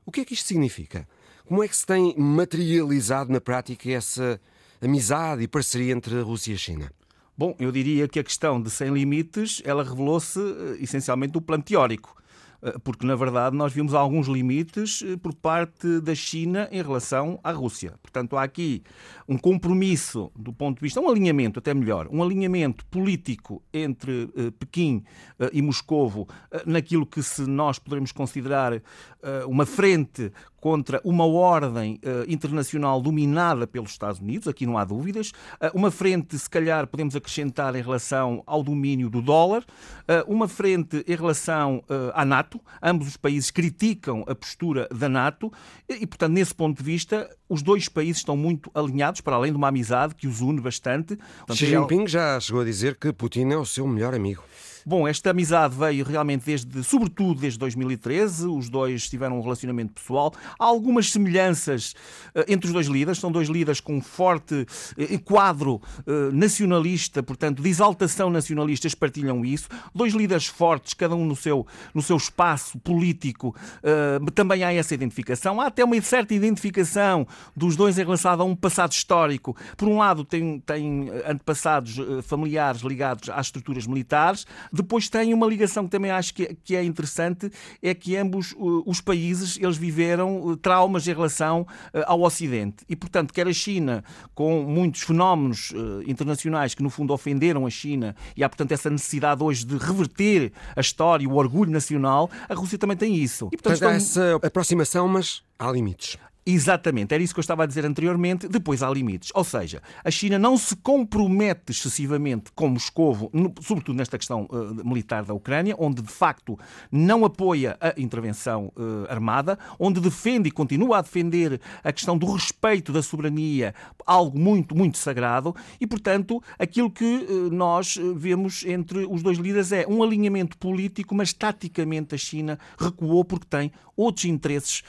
[SPEAKER 1] o que é que isto significa? Como é que se tem materializado na prática essa amizade e parceria entre a Rússia e a China?
[SPEAKER 18] Bom, eu diria que a questão de sem limites, ela revelou-se eh, essencialmente do plano teórico eh, porque na verdade nós vimos alguns limites eh, por parte da China em relação à Rússia. Portanto, há aqui um compromisso do ponto de vista, um alinhamento, até melhor, um alinhamento político entre Pequim e Moscovo naquilo que se nós poderemos considerar uma frente contra uma ordem uh, internacional dominada pelos Estados Unidos, aqui não há dúvidas, uh, uma frente, se calhar, podemos acrescentar em relação ao domínio do dólar, uh, uma frente em relação à NATO, ambos os países criticam a postura da NATO e, portanto, nesse ponto de vista, os dois países estão muito alinhados, para além de uma amizade que os une bastante.
[SPEAKER 1] Portanto, Xi é Jinping já chegou a dizer que Putin é o seu melhor amigo.
[SPEAKER 18] Bom, esta amizade veio realmente desde, sobretudo desde 2013, os dois tiveram um relacionamento pessoal. Há algumas semelhanças uh, entre os dois líderes, são dois líderes com um forte uh, quadro uh, nacionalista, portanto, de exaltação nacionalista, eles partilham isso. Dois líderes fortes, cada um no seu, no seu espaço político, também há essa identificação. Há até uma certa identificação dos dois em relação a um passado histórico. Por um lado, tem, tem antepassados familiares ligados às estruturas militares, depois tem uma ligação que também acho que, que é interessante, é que ambos uh, os países eles viveram uh, traumas em relação uh, ao Ocidente. E, portanto, quer a China, com muitos fenómenos internacionais que, no fundo, ofenderam a China, e há, portanto, essa necessidade hoje de reverter a história, o orgulho nacional, a Rússia também tem isso.
[SPEAKER 1] E, portanto, estão... essa aproximação, mas há limites.
[SPEAKER 18] Exatamente, era isso que eu estava a dizer anteriormente. Depois há limites. Ou seja, a China não se compromete excessivamente com Moscovo, sobretudo nesta questão uh, militar da Ucrânia, onde de facto não apoia a intervenção uh, armada, onde defende e continua a defender a questão do respeito da soberania, algo muito, muito sagrado, e portanto aquilo que uh, nós vemos entre os dois líderes é um alinhamento político, mas taticamente a China recuou porque tem outros interesses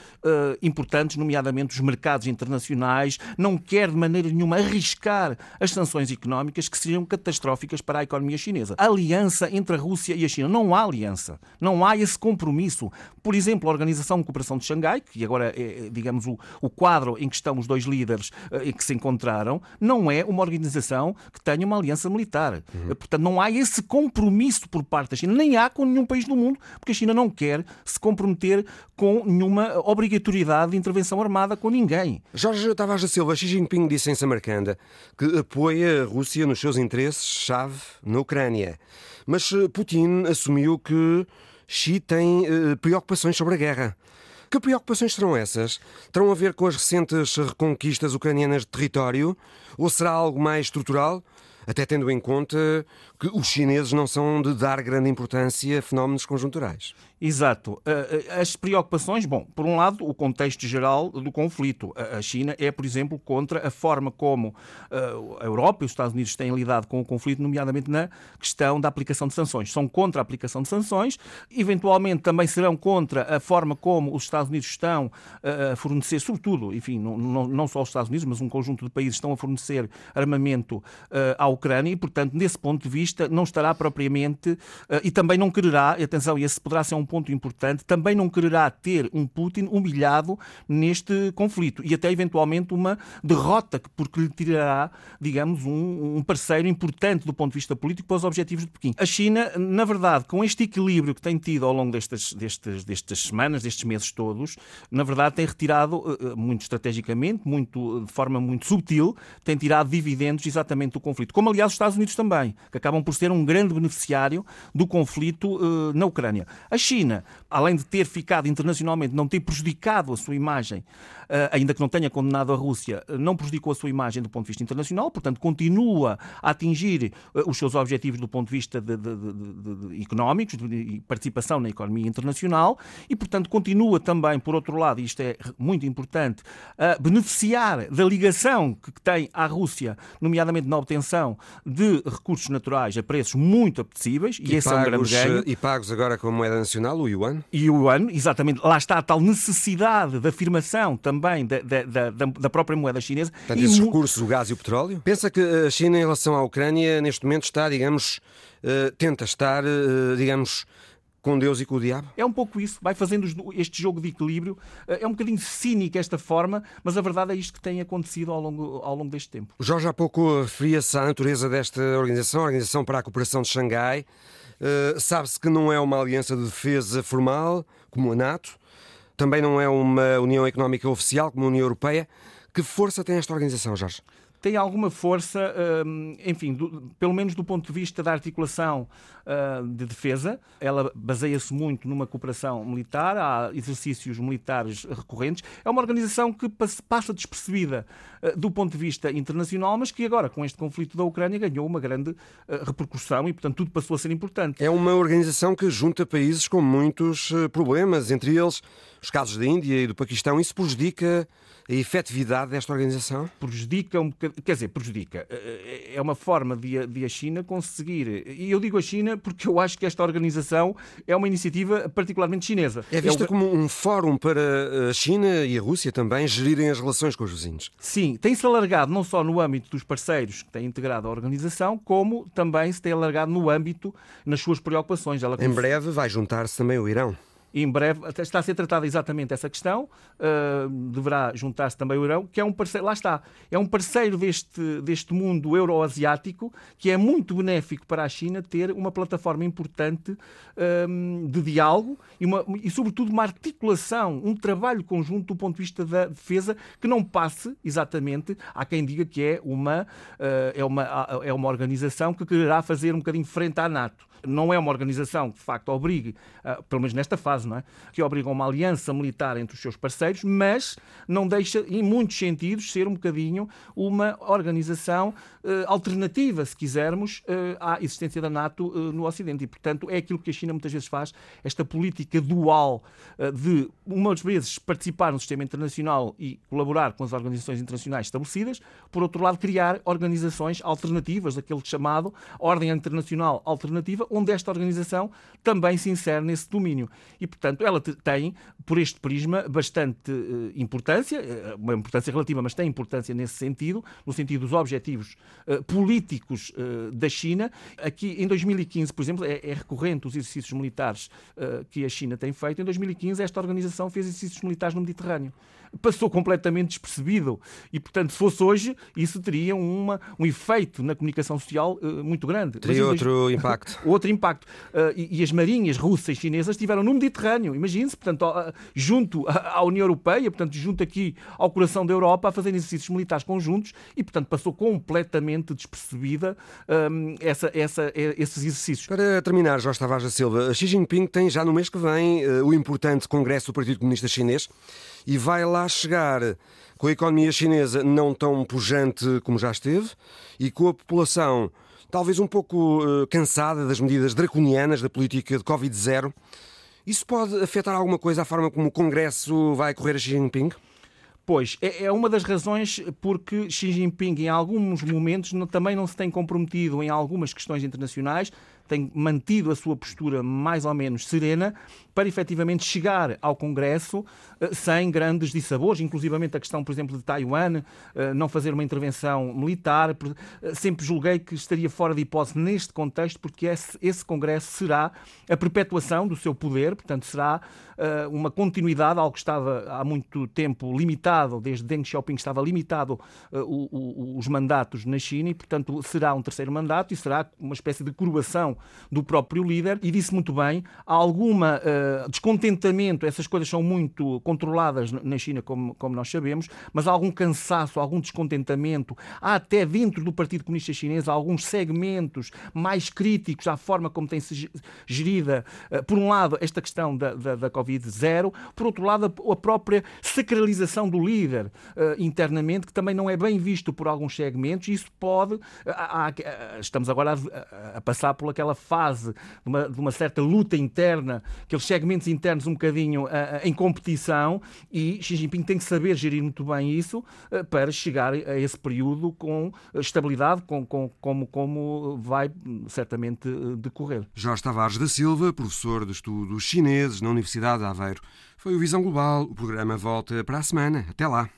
[SPEAKER 18] importantes, nomeadamente nomeadamente os mercados internacionais, não quer de maneira nenhuma arriscar as sanções económicas que seriam catastróficas para a economia chinesa. A aliança entre a Rússia e a China. Não há aliança, não há esse compromisso. Por exemplo, a Organização de Cooperação de Xangai, que agora é, digamos, o, o quadro em que estão os dois líderes eh, que se encontraram, não é uma organização que tenha uma aliança militar. Uhum. Portanto, não há esse compromisso por parte da China, nem há com nenhum país do mundo, porque a China não quer se comprometer com nenhuma obrigatoriedade de intervenção armada com ninguém.
[SPEAKER 1] Jorge Tavares da Silva, Xi Jinping disse em Samarcanda que apoia a Rússia nos seus interesses-chave na Ucrânia. Mas eh, Putin assumiu que Xi tem uh, preocupações sobre a guerra. Que preocupações serão essas? Terão a ver com as recentes reconquistas ucranianas de território? Ou será algo mais estrutural? Até tendo em conta que os chineses não são de dar grande importância a fenómenos conjunturais.
[SPEAKER 18] Exato. Eh, eh, as preocupações, bom, por um lado, o contexto geral do conflito. A China é, por exemplo, contra a forma como eh, a Europa e os Estados Unidos têm lidado com o conflito, nomeadamente na questão da aplicação de sanções. São contra a aplicação de sanções, eventualmente também serão contra a forma como os Estados Unidos estão a fornecer, sobretudo, enfim, não, não só os Estados Unidos, mas um conjunto de países estão a fornecer armamento à Ucrânia e, portanto, nesse ponto de vista, não estará propriamente e também não quererá, atenção, esse poderá ser um ponto importante, também não quererá ter um Putin humilhado neste conflito e até eventualmente uma derrota, porque lhe tirará, digamos, um, um parceiro importante do ponto de vista político para os objetivos de Pequim. A China, na verdade, com este equilíbrio que tem tido ao longo destas, destas, destas semanas, destes meses todos, na verdade tem retirado, eh, eh, muito estrategicamente, muito, de forma muito subtil, tem tirado dividendos exatamente do conflito. Como, aliás, os Estados Unidos também, que acabam por ser um grande beneficiário do conflito uh, na Ucrânia. A China além de ter ficado internacionalmente, não ter prejudicado a sua imagem, eh, ainda que não tenha condenado a Rússia, eh, não prejudicou a sua imagem do ponto de vista internacional, portanto, continua a atingir eh, os seus objetivos do ponto de vista de, de, de, económicos, de participação na economia internacional, e, portanto, continua também, por outro lado, e isto é muito importante, a beneficiar da ligação que tem à Rússia, nomeadamente na obtenção de recursos naturais a preços muito apetecíveis, e, e esse pagos, é um grande ganho.
[SPEAKER 1] E pagos agora com a moeda nacional o yuan?
[SPEAKER 18] E o yuan, exatamente. Lá está a tal necessidade de afirmação também da, da, da, da própria moeda chinesa.
[SPEAKER 1] Portanto, e esses recursos, o gás e o petróleo? Pensa que a China, em relação à Ucrânia, neste momento está, digamos, uh, tenta estar, uh, digamos, com Deus e com o diabo?
[SPEAKER 18] É um pouco isso, vai fazendo este jogo de equilíbrio. Eh, é um bocadinho cínico esta forma, mas a verdade é isto que tem acontecido ao longo, ao longo deste tempo.
[SPEAKER 1] Jorge há pouco referia-se à natureza desta organização, a Organização para a Cooperação de Xangai. Uh, Sabe-se que não é uma aliança de defesa formal, como a NATO, também não é uma União Económica Oficial, como a União Europeia. Que força tem esta organização, Jorge?
[SPEAKER 18] Tem alguma força, hum, enfim, do, pelo menos do ponto de vista da articulação uh, de defesa. Ela baseia-se muito numa cooperação militar, há exercícios militares recorrentes. É uma organização que passa despercebida uh, do ponto de vista internacional, mas que agora, com este conflito da Ucrânia, ganhou uma grande repercussão e, portanto, tudo passou a ser importante.
[SPEAKER 1] É uma organização que junta países com muitos problemas, entre eles os casos da Índia e do Paquistão. Isso prejudica a efetividade desta organização?
[SPEAKER 18] Prejudica um quer dizer, prejudica. É uma forma de, de a China conseguir. E eu digo a China porque eu acho que esta organização é uma iniciativa particularmente chinesa.
[SPEAKER 1] É vista é o... como um fórum para a China e a Rússia também gerirem as relações com os vizinhos.
[SPEAKER 18] Sim, tem-se alargado não só no âmbito dos parceiros que têm integrado a organização, como também se tem alargado no âmbito nas suas preocupações.
[SPEAKER 1] Ela... Em breve vai juntar-se também o Irão
[SPEAKER 18] em breve está a ser tratada exatamente essa questão. Uh, deverá juntar-se também o Irão, que é um parceiro, lá está, é um parceiro deste, deste mundo euroasiático que é muito benéfico para a China ter uma plataforma importante um, de diálogo e, uma, e, sobretudo, uma articulação, um trabalho conjunto do ponto de vista da defesa que não passe exatamente há quem diga que é uma, uh, é uma, é uma organização que quererá fazer um bocadinho frente à NATO não é uma organização que de facto obrigue, uh, pelo menos nesta fase, não é? que obriga a uma aliança militar entre os seus parceiros, mas não deixa, em muitos sentidos, ser um bocadinho uma organização uh, alternativa, se quisermos, uh, à existência da NATO no Ocidente. E, portanto, é aquilo que a China muitas vezes faz, esta política dual de, umas vezes, participar no sistema internacional e colaborar com as organizações internacionais estabelecidas, por outro lado, criar organizações alternativas, aquele chamado ordem internacional alternativa, onde esta organização também se insere nesse domínio. E, portanto, ela tem, por este prisma, bastante uh, importância, uh, uma importância relativa, mas tem importância nesse sentido, no sentido dos objetivos uh, políticos da China. Aqui, em 2015, por exemplo, é, é recorrente os exercícios militares que a China tem feito. Em 2015, esta organização fez exercícios militares no Mediterrâneo passou completamente despercebido. E, portanto, se fosse hoje, isso teria uma, um efeito na comunicação social muito grande.
[SPEAKER 1] Teria outro dois... impacto.
[SPEAKER 18] outro impacto. Uh, e, e, as marinhas russas e chinesas estiveram no Mediterrâneo, imagine-se, portanto, uh, junto à União Europeia, portanto, junto aqui ao coração da Europa, a fazer exercícios militares conjuntos e, portanto, passou completamente despercebida ehm, essa, essa, esses exercícios.
[SPEAKER 1] Para terminar, Jorge Tavares da Silva, Xi Jinping tem já no mês que vem o importante Congresso do Partido Comunista Chinês e vai lá chegar com a economia chinesa não tão pujante como já esteve e com a população talvez um pouco uh, cansada das medidas draconianas da política de Covid-0. Isso pode afetar alguma coisa a forma como o Congresso vai correr a Xi Jinping?
[SPEAKER 18] Pois, é, é uma das razões porque Xi Jinping, em alguns momentos, também não se tem comprometido em algumas questões internacionais, tem mantido a sua postura mais ou menos serena para efetivamente chegar ao Congresso eh, sem grandes dissabores, inclusivamente a questão, por exemplo, de Taiwan, eh, não fazer uma intervenção militar. Eh, sempre julguei que estaria fora de hipótese neste contexto, porque esse, esse Congresso será a perpetuação do seu poder, portanto, será uma continuidade, algo que estava há muito tempo limitado, desde Deng Xiaoping estava limitado os mandatos na China, e, portanto, será um terceiro mandato e será uma espécie de coroação do próprio líder. E disse muito bem, há alguma uh, descontentamento, essas coisas são muito controladas na China, como, como nós sabemos, mas há algum cansaço, algum descontentamento. Há até dentro do Partido Comunista Chinês alguns segmentos mais críticos à forma como tem-se gerida, uh, por um lado, esta questão da, da, da Covid-0, por outro lado, a, a, própria sacralização do líder uh, internamente, que também não é bem visto por alguns segmentos, e isso pode. estamos agora a, a passar por aquela fase de uma, de uma certa luta interna, aqueles segmentos internos um bocadinho uh, em competição, e Xi Jinping tem que saber gerir muito bem isso uh, para chegar a esse período com estabilidade, com, com, como, como vai certamente decorrer.
[SPEAKER 1] Jorge Tavares da Silva, professor de estudos chineses na Universidade de Aveiro. Foi o Visão Global. O programa volta para a semana. Até lá.